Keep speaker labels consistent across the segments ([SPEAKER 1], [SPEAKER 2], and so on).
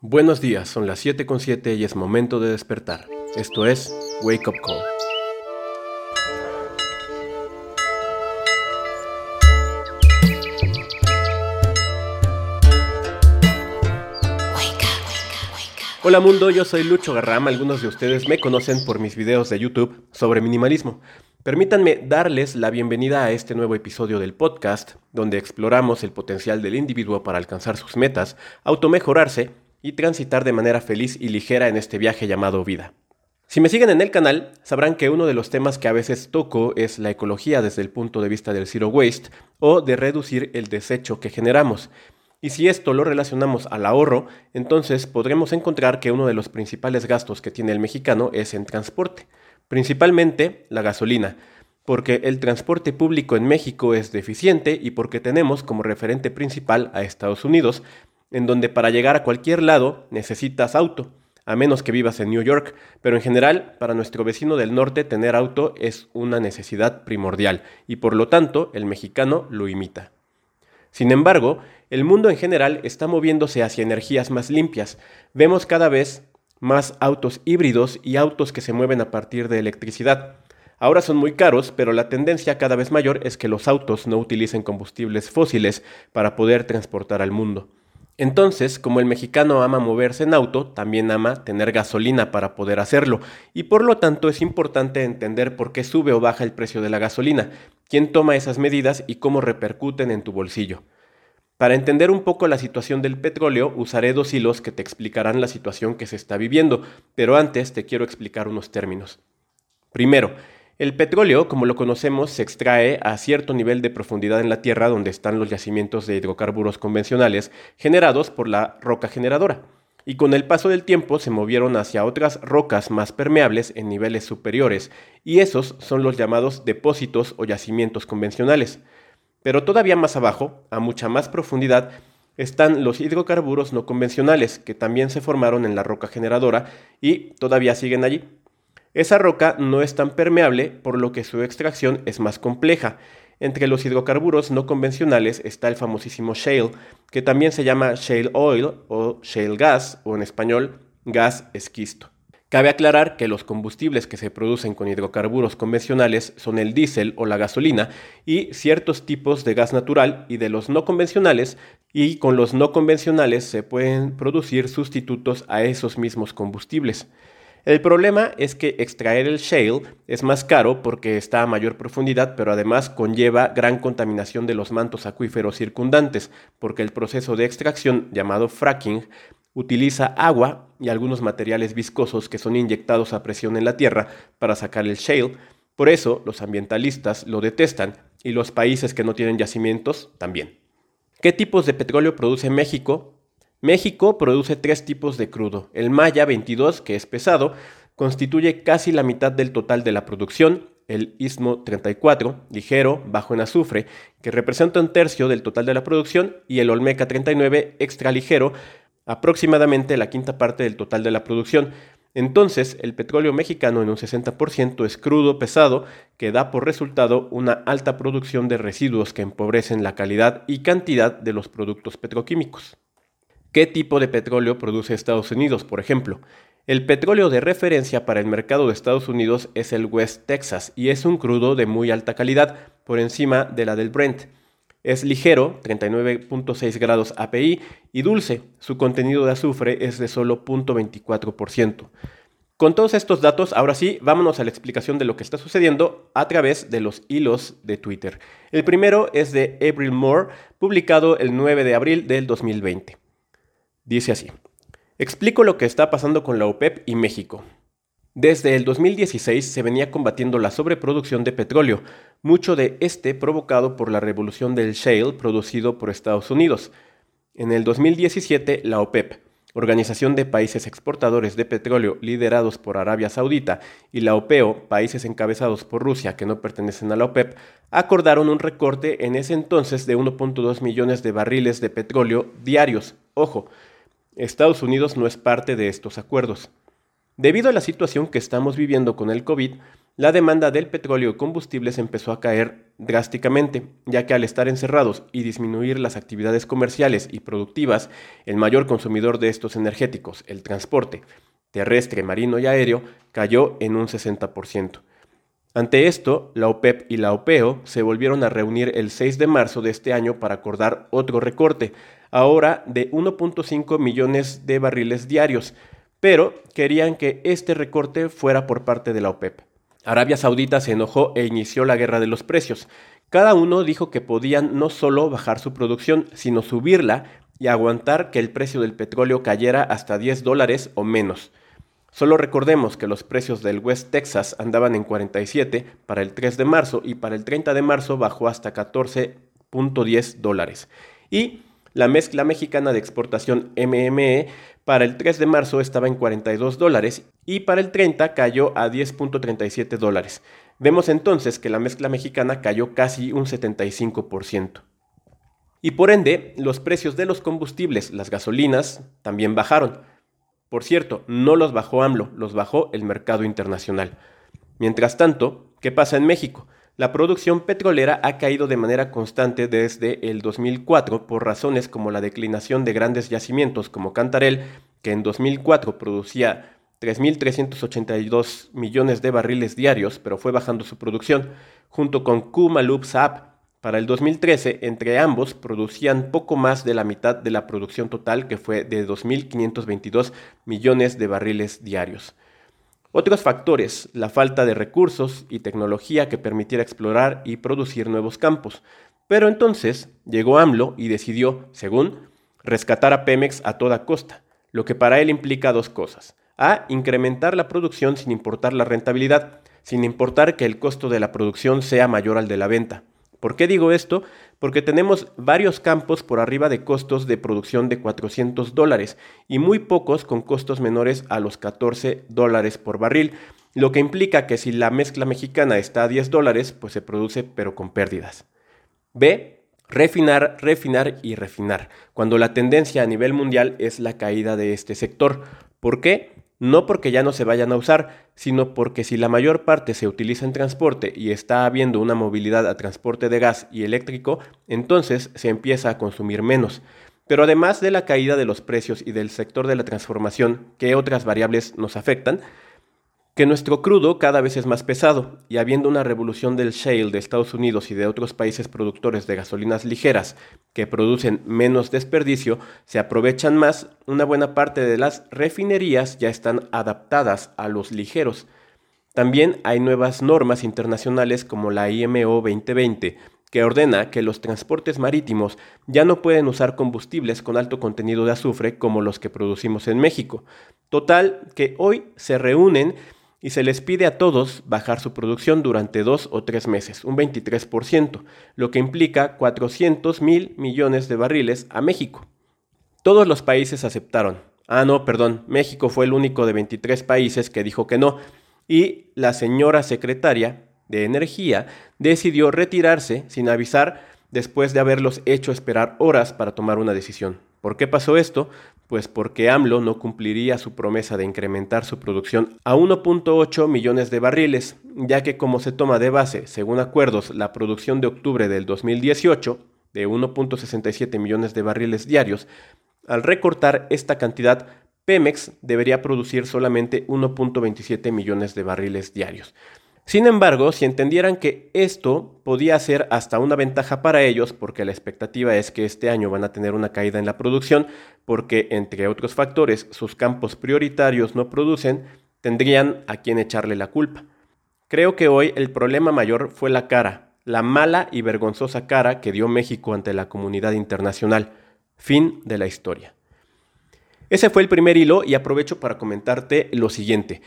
[SPEAKER 1] Buenos días, son las 7.7 y es momento de despertar. Esto es Wake Up Call. Hola mundo, yo soy Lucho Garrama, algunos de ustedes me conocen por mis videos de YouTube sobre minimalismo. Permítanme darles la bienvenida a este nuevo episodio del podcast, donde exploramos el potencial del individuo para alcanzar sus metas, automejorarse y transitar de manera feliz y ligera en este viaje llamado vida. Si me siguen en el canal, sabrán que uno de los temas que a veces toco es la ecología desde el punto de vista del zero waste o de reducir el desecho que generamos. Y si esto lo relacionamos al ahorro, entonces podremos encontrar que uno de los principales gastos que tiene el mexicano es en transporte, principalmente la gasolina, porque el transporte público en México es deficiente y porque tenemos como referente principal a Estados Unidos, en donde para llegar a cualquier lado necesitas auto, a menos que vivas en New York, pero en general para nuestro vecino del norte tener auto es una necesidad primordial y por lo tanto el mexicano lo imita. Sin embargo, el mundo en general está moviéndose hacia energías más limpias. Vemos cada vez más autos híbridos y autos que se mueven a partir de electricidad. Ahora son muy caros, pero la tendencia cada vez mayor es que los autos no utilicen combustibles fósiles para poder transportar al mundo. Entonces, como el mexicano ama moverse en auto, también ama tener gasolina para poder hacerlo, y por lo tanto es importante entender por qué sube o baja el precio de la gasolina, quién toma esas medidas y cómo repercuten en tu bolsillo. Para entender un poco la situación del petróleo, usaré dos hilos que te explicarán la situación que se está viviendo, pero antes te quiero explicar unos términos. Primero, el petróleo, como lo conocemos, se extrae a cierto nivel de profundidad en la Tierra donde están los yacimientos de hidrocarburos convencionales generados por la roca generadora, y con el paso del tiempo se movieron hacia otras rocas más permeables en niveles superiores, y esos son los llamados depósitos o yacimientos convencionales. Pero todavía más abajo, a mucha más profundidad, están los hidrocarburos no convencionales, que también se formaron en la roca generadora y todavía siguen allí. Esa roca no es tan permeable, por lo que su extracción es más compleja. Entre los hidrocarburos no convencionales está el famosísimo shale, que también se llama shale oil o shale gas, o en español, gas esquisto. Cabe aclarar que los combustibles que se producen con hidrocarburos convencionales son el diésel o la gasolina y ciertos tipos de gas natural y de los no convencionales y con los no convencionales se pueden producir sustitutos a esos mismos combustibles. El problema es que extraer el shale es más caro porque está a mayor profundidad, pero además conlleva gran contaminación de los mantos acuíferos circundantes, porque el proceso de extracción llamado fracking utiliza agua y algunos materiales viscosos que son inyectados a presión en la tierra para sacar el shale. Por eso los ambientalistas lo detestan y los países que no tienen yacimientos también. ¿Qué tipos de petróleo produce México? México produce tres tipos de crudo. El Maya 22, que es pesado, constituye casi la mitad del total de la producción. El Istmo 34, ligero, bajo en azufre, que representa un tercio del total de la producción. Y el Olmeca 39, extra ligero, aproximadamente la quinta parte del total de la producción. Entonces, el petróleo mexicano en un 60% es crudo pesado, que da por resultado una alta producción de residuos que empobrecen la calidad y cantidad de los productos petroquímicos. ¿Qué tipo de petróleo produce Estados Unidos, por ejemplo? El petróleo de referencia para el mercado de Estados Unidos es el West Texas y es un crudo de muy alta calidad, por encima de la del Brent. Es ligero, 39.6 grados API, y dulce, su contenido de azufre es de solo 0.24%. Con todos estos datos, ahora sí, vámonos a la explicación de lo que está sucediendo a través de los hilos de Twitter. El primero es de April Moore, publicado el 9 de abril del 2020. Dice así, explico lo que está pasando con la OPEP y México. Desde el 2016 se venía combatiendo la sobreproducción de petróleo, mucho de este provocado por la revolución del shale producido por Estados Unidos. En el 2017, la OPEP, Organización de Países Exportadores de Petróleo liderados por Arabia Saudita, y la OPEO, países encabezados por Rusia que no pertenecen a la OPEP, acordaron un recorte en ese entonces de 1.2 millones de barriles de petróleo diarios. Ojo, Estados Unidos no es parte de estos acuerdos. Debido a la situación que estamos viviendo con el COVID, la demanda del petróleo y combustibles empezó a caer drásticamente, ya que al estar encerrados y disminuir las actividades comerciales y productivas, el mayor consumidor de estos energéticos, el transporte terrestre, marino y aéreo, cayó en un 60%. Ante esto, la OPEP y la OPEO se volvieron a reunir el 6 de marzo de este año para acordar otro recorte, ahora de 1.5 millones de barriles diarios, pero querían que este recorte fuera por parte de la OPEP. Arabia Saudita se enojó e inició la guerra de los precios. Cada uno dijo que podían no solo bajar su producción, sino subirla y aguantar que el precio del petróleo cayera hasta 10 dólares o menos. Solo recordemos que los precios del West Texas andaban en 47 para el 3 de marzo y para el 30 de marzo bajó hasta 14.10 dólares. Y la mezcla mexicana de exportación MME para el 3 de marzo estaba en 42 dólares y para el 30 cayó a 10.37 dólares. Vemos entonces que la mezcla mexicana cayó casi un 75%. Y por ende, los precios de los combustibles, las gasolinas, también bajaron. Por cierto, no los bajó AMLO, los bajó el mercado internacional. Mientras tanto, ¿qué pasa en México? La producción petrolera ha caído de manera constante desde el 2004 por razones como la declinación de grandes yacimientos como Cantarel, que en 2004 producía 3.382 millones de barriles diarios, pero fue bajando su producción, junto con Kumalup Saab. Para el 2013, entre ambos producían poco más de la mitad de la producción total, que fue de 2.522 millones de barriles diarios. Otros factores, la falta de recursos y tecnología que permitiera explorar y producir nuevos campos. Pero entonces llegó AMLO y decidió, según, rescatar a Pemex a toda costa, lo que para él implica dos cosas. A, incrementar la producción sin importar la rentabilidad, sin importar que el costo de la producción sea mayor al de la venta. ¿Por qué digo esto? Porque tenemos varios campos por arriba de costos de producción de 400 dólares y muy pocos con costos menores a los 14 dólares por barril, lo que implica que si la mezcla mexicana está a 10 dólares, pues se produce pero con pérdidas. B. Refinar, refinar y refinar, cuando la tendencia a nivel mundial es la caída de este sector. ¿Por qué? No porque ya no se vayan a usar, sino porque si la mayor parte se utiliza en transporte y está habiendo una movilidad a transporte de gas y eléctrico, entonces se empieza a consumir menos. Pero además de la caída de los precios y del sector de la transformación, ¿qué otras variables nos afectan? Que nuestro crudo cada vez es más pesado y habiendo una revolución del shale de Estados Unidos y de otros países productores de gasolinas ligeras que producen menos desperdicio, se aprovechan más, una buena parte de las refinerías ya están adaptadas a los ligeros. También hay nuevas normas internacionales como la IMO 2020 que ordena que los transportes marítimos ya no pueden usar combustibles con alto contenido de azufre como los que producimos en México. Total, que hoy se reúnen y se les pide a todos bajar su producción durante dos o tres meses, un 23%, lo que implica 400 mil millones de barriles a México. Todos los países aceptaron. Ah, no, perdón, México fue el único de 23 países que dijo que no, y la señora secretaria de Energía decidió retirarse sin avisar después de haberlos hecho esperar horas para tomar una decisión. ¿Por qué pasó esto? Pues porque AMLO no cumpliría su promesa de incrementar su producción a 1.8 millones de barriles, ya que como se toma de base, según acuerdos, la producción de octubre del 2018 de 1.67 millones de barriles diarios, al recortar esta cantidad, Pemex debería producir solamente 1.27 millones de barriles diarios. Sin embargo, si entendieran que esto podía ser hasta una ventaja para ellos, porque la expectativa es que este año van a tener una caída en la producción, porque entre otros factores sus campos prioritarios no producen, tendrían a quien echarle la culpa. Creo que hoy el problema mayor fue la cara, la mala y vergonzosa cara que dio México ante la comunidad internacional. Fin de la historia. Ese fue el primer hilo y aprovecho para comentarte lo siguiente.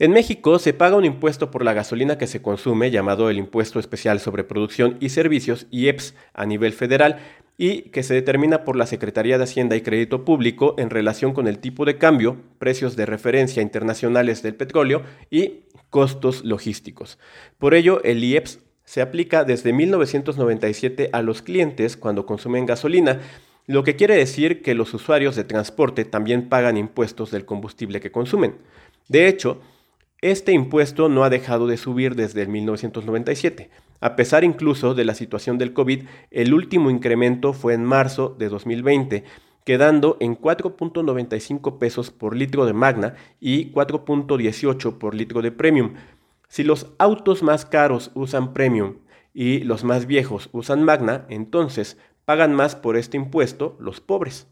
[SPEAKER 1] En México se paga un impuesto por la gasolina que se consume, llamado el Impuesto Especial sobre Producción y Servicios, IEPS, a nivel federal, y que se determina por la Secretaría de Hacienda y Crédito Público en relación con el tipo de cambio, precios de referencia internacionales del petróleo y costos logísticos. Por ello, el IEPS se aplica desde 1997 a los clientes cuando consumen gasolina, lo que quiere decir que los usuarios de transporte también pagan impuestos del combustible que consumen. De hecho, Este impuesto no ha dejado de subir desde el 1997. A pesar incluso de la situación del COVID, el último incremento fue en marzo de 2020, quedando en 4.95 pesos por litro de Magna y 4.18 por litro de Premium. Si los autos más caros usan Premium y los más viejos usan Magna, entonces pagan más por este impuesto los pobres.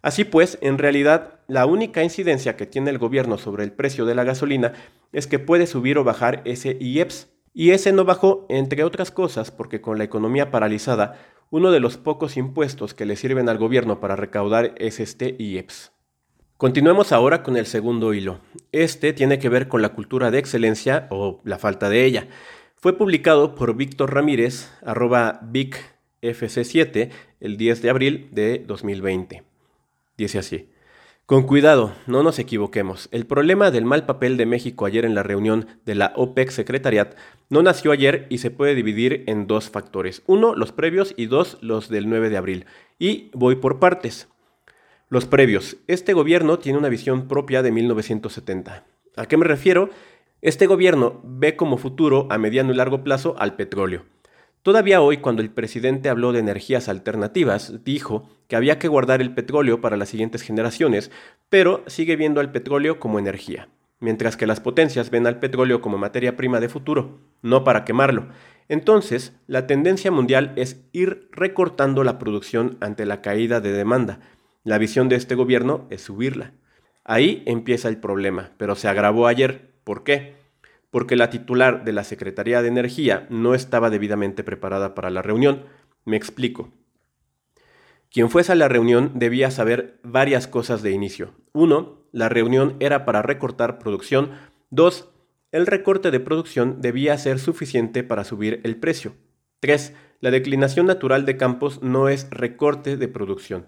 [SPEAKER 1] Así pues, en realidad, la única incidencia que tiene el gobierno sobre el precio de la gasolina es que puede subir o bajar ese IEPS. Y ese no bajó, entre otras cosas, porque con la economía paralizada, uno de los pocos impuestos que le sirven al gobierno para recaudar es este IEPS. Continuemos ahora con el segundo hilo. Este tiene que ver con la cultura de excelencia o la falta de ella. Fue publicado por Víctor Ramírez, arroba VicFC7, el 10 de abril de 2020. Dice así. Con cuidado, no nos equivoquemos. El problema del mal papel de México ayer en la reunión de la OPEC Secretariat no nació ayer y se puede dividir en dos factores. Uno, los previos y dos, los del 9 de abril. Y voy por partes. Los previos. Este gobierno tiene una visión propia de 1970. ¿A qué me refiero? Este gobierno ve como futuro a mediano y largo plazo al petróleo. Todavía hoy, cuando el presidente habló de energías alternativas, dijo que había que guardar el petróleo para las siguientes generaciones, pero sigue viendo al petróleo como energía, mientras que las potencias ven al petróleo como materia prima de futuro, no para quemarlo. Entonces, la tendencia mundial es ir recortando la producción ante la caída de demanda. La visión de este gobierno es subirla. Ahí empieza el problema, pero se agravó ayer. ¿Por qué? Porque la titular de la Secretaría de Energía no estaba debidamente preparada para la reunión. Me explico. Quien fuese a la reunión debía saber varias cosas de inicio. Uno, la reunión era para recortar producción. Dos, el recorte de producción debía ser suficiente para subir el precio. Tres, la declinación natural de campos no es recorte de producción.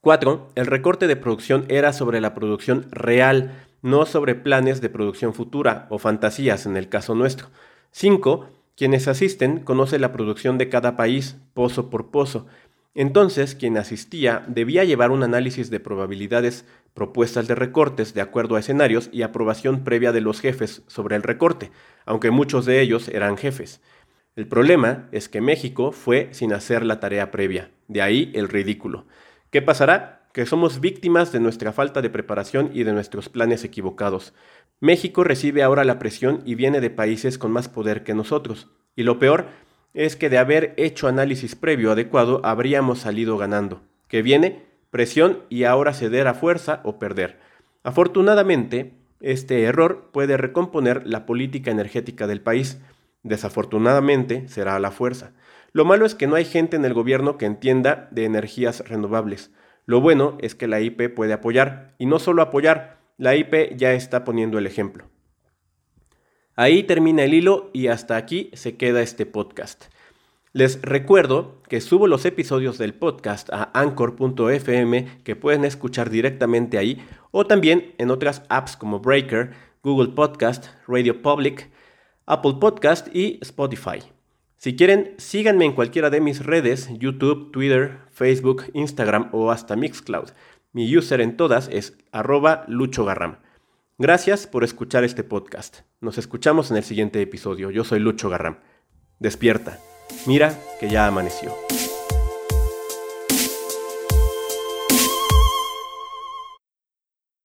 [SPEAKER 1] Cuatro, el recorte de producción era sobre la producción real no sobre planes de producción futura o fantasías en el caso nuestro. 5. Quienes asisten conoce la producción de cada país, pozo por pozo. Entonces, quien asistía debía llevar un análisis de probabilidades, propuestas de recortes de acuerdo a escenarios y aprobación previa de los jefes sobre el recorte, aunque muchos de ellos eran jefes. El problema es que México fue sin hacer la tarea previa, de ahí el ridículo. ¿Qué pasará? Que somos víctimas de nuestra falta de preparación y de nuestros planes equivocados. México recibe ahora la presión y viene de países con más poder que nosotros. Y lo peor es que de haber hecho análisis previo adecuado habríamos salido ganando. Que viene presión y ahora ceder a fuerza o perder. Afortunadamente, este error puede recomponer la política energética del país. Desafortunadamente, será a la fuerza. Lo malo es que no hay gente en el gobierno que entienda de energías renovables. Lo bueno es que la IP puede apoyar, y no solo apoyar, la IP ya está poniendo el ejemplo. Ahí termina el hilo y hasta aquí se queda este podcast. Les recuerdo que subo los episodios del podcast a anchor.fm que pueden escuchar directamente ahí o también en otras apps como Breaker, Google Podcast, Radio Public, Apple Podcast y Spotify. Si quieren, síganme en cualquiera de mis redes, YouTube, Twitter, Facebook, Instagram o hasta Mixcloud. Mi user en todas es arroba luchogarram. Gracias por escuchar este podcast. Nos escuchamos en el siguiente episodio. Yo soy Lucho Garram. Despierta. Mira que ya amaneció.